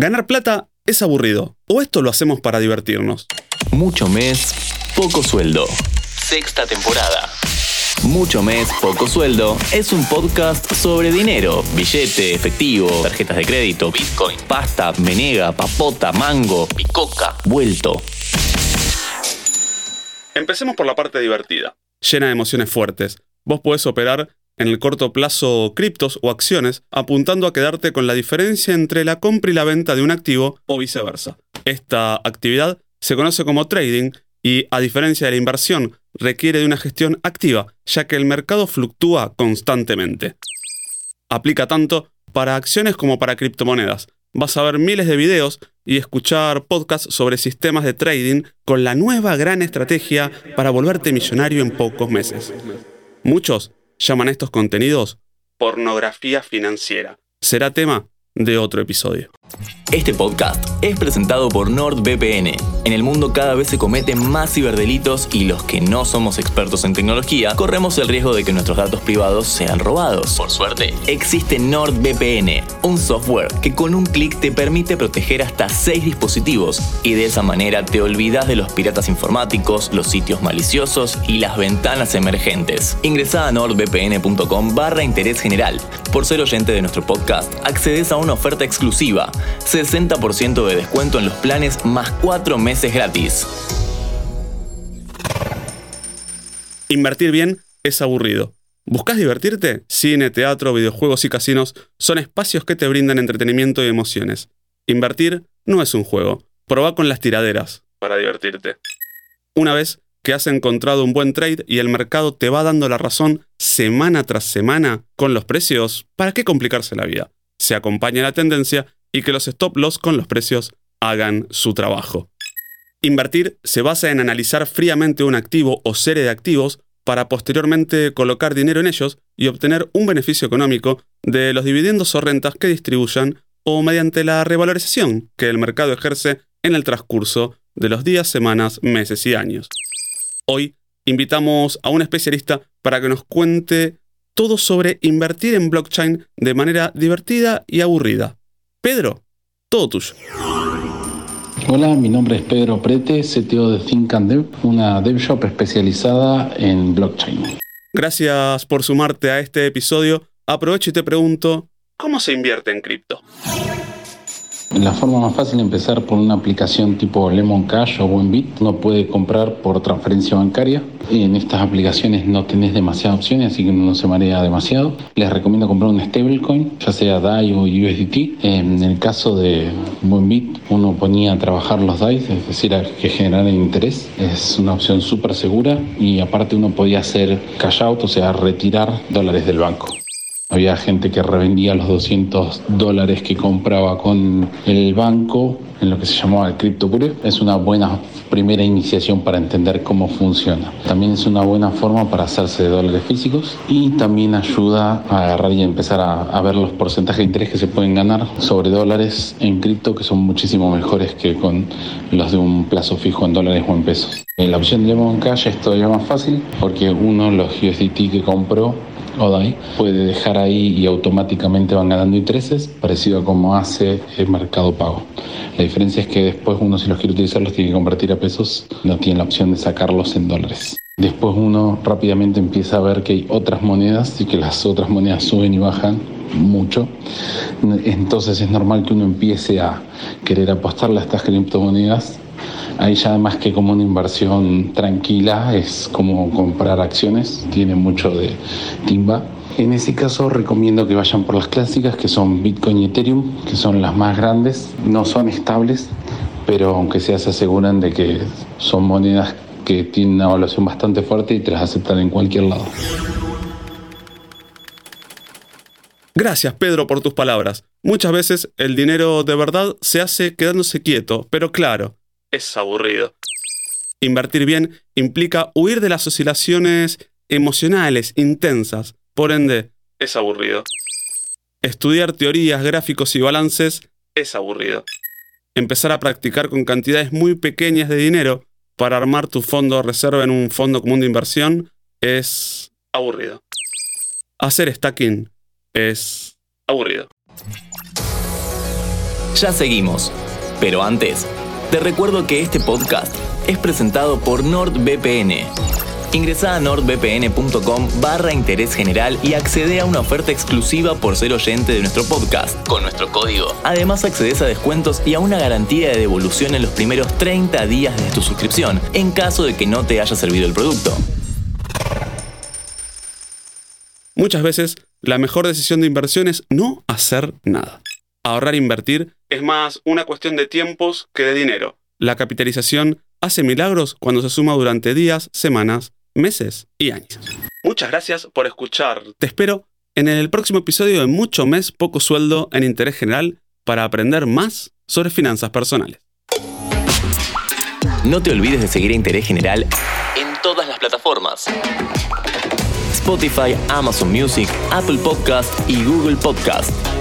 Ganar plata es aburrido, o esto lo hacemos para divertirnos. Mucho mes, poco sueldo. Sexta temporada. Mucho mes, poco sueldo es un podcast sobre dinero, billete, efectivo, tarjetas de crédito, bitcoin, pasta, menega, papota, mango, picoca, vuelto. Empecemos por la parte divertida, llena de emociones fuertes. Vos podés operar en el corto plazo criptos o acciones, apuntando a quedarte con la diferencia entre la compra y la venta de un activo o viceversa. Esta actividad se conoce como trading y, a diferencia de la inversión, requiere de una gestión activa, ya que el mercado fluctúa constantemente. Aplica tanto para acciones como para criptomonedas. Vas a ver miles de videos y escuchar podcasts sobre sistemas de trading con la nueva gran estrategia para volverte millonario en pocos meses. Muchos llaman estos contenidos pornografía financiera. Será tema de otro episodio. Este podcast es presentado por NordVPN. En el mundo cada vez se cometen más ciberdelitos y los que no somos expertos en tecnología corremos el riesgo de que nuestros datos privados sean robados. Por suerte, existe NordVPN, un software que con un clic te permite proteger hasta 6 dispositivos y de esa manera te olvidas de los piratas informáticos, los sitios maliciosos y las ventanas emergentes. Ingresa a nordvpn.com barra interés general. Por ser oyente de nuestro podcast, accedes a una oferta exclusiva 60% de descuento en los planes más 4 meses gratis. Invertir bien es aburrido. ¿Buscas divertirte? Cine, teatro, videojuegos y casinos son espacios que te brindan entretenimiento y emociones. Invertir no es un juego. Proba con las tiraderas para divertirte. Una vez que has encontrado un buen trade y el mercado te va dando la razón semana tras semana con los precios, ¿para qué complicarse la vida? Se acompaña la tendencia y que los stop loss con los precios hagan su trabajo. Invertir se basa en analizar fríamente un activo o serie de activos para posteriormente colocar dinero en ellos y obtener un beneficio económico de los dividendos o rentas que distribuyan o mediante la revalorización que el mercado ejerce en el transcurso de los días, semanas, meses y años. Hoy invitamos a un especialista para que nos cuente todo sobre invertir en blockchain de manera divertida y aburrida. Pedro, todo tuyo. Hola, mi nombre es Pedro Prete, CTO de Think and Dev, una dev shop especializada en blockchain. Gracias por sumarte a este episodio. Aprovecho y te pregunto, ¿cómo se invierte en cripto? La forma más fácil es empezar por una aplicación tipo Lemon Cash o Buenbit. Uno puede comprar por transferencia bancaria. En estas aplicaciones no tenés demasiadas opciones, así que no se marea demasiado. Les recomiendo comprar un stablecoin, ya sea DAI o USDT. En el caso de Buenbit, uno ponía a trabajar los DAI, es decir, a que generaran interés. Es una opción súper segura y aparte uno podía hacer cash out, o sea, retirar dólares del banco. Había gente que revendía los 200 dólares que compraba con el banco en lo que se llamaba el Crypto Es una buena primera iniciación para entender cómo funciona. También es una buena forma para hacerse de dólares físicos y también ayuda a agarrar y empezar a, a ver los porcentajes de interés que se pueden ganar sobre dólares en cripto que son muchísimo mejores que con los de un plazo fijo en dólares o en pesos. En la opción de Lemon Cash es todavía más fácil porque uno los USDT que compró ODAI puede dejar ahí y automáticamente van ganando intereses, parecido a como hace el mercado pago. La diferencia es que después uno si los quiere utilizar los tiene que convertir a pesos, no tiene la opción de sacarlos en dólares. Después uno rápidamente empieza a ver que hay otras monedas y que las otras monedas suben y bajan mucho. Entonces es normal que uno empiece a querer apostarle a estas criptomonedas Ahí ya más que como una inversión tranquila, es como comprar acciones, tiene mucho de timba. En ese caso recomiendo que vayan por las clásicas, que son Bitcoin y Ethereum, que son las más grandes, no son estables, pero aunque sea se aseguran de que son monedas que tienen una evaluación bastante fuerte y te las aceptan en cualquier lado. Gracias Pedro por tus palabras. Muchas veces el dinero de verdad se hace quedándose quieto, pero claro, es aburrido. Invertir bien implica huir de las oscilaciones emocionales intensas, por ende, es aburrido. Estudiar teorías, gráficos y balances es aburrido. Empezar a practicar con cantidades muy pequeñas de dinero para armar tu fondo de reserva en un fondo común de inversión es aburrido. Hacer stacking es aburrido. Ya seguimos. Pero antes, te recuerdo que este podcast es presentado por NordVPN. Ingresa a nordvpn.com barra interés general y accede a una oferta exclusiva por ser oyente de nuestro podcast con nuestro código. Además accedes a descuentos y a una garantía de devolución en los primeros 30 días de tu suscripción en caso de que no te haya servido el producto. Muchas veces, la mejor decisión de inversión es no hacer nada. Ahorrar e invertir es más una cuestión de tiempos que de dinero. La capitalización hace milagros cuando se suma durante días, semanas, meses y años. Muchas gracias por escuchar. Te espero en el próximo episodio de Mucho Mes, Poco Sueldo en Interés General para aprender más sobre finanzas personales. No te olvides de seguir a Interés General en todas las plataformas. Spotify, Amazon Music, Apple Podcast y Google Podcast.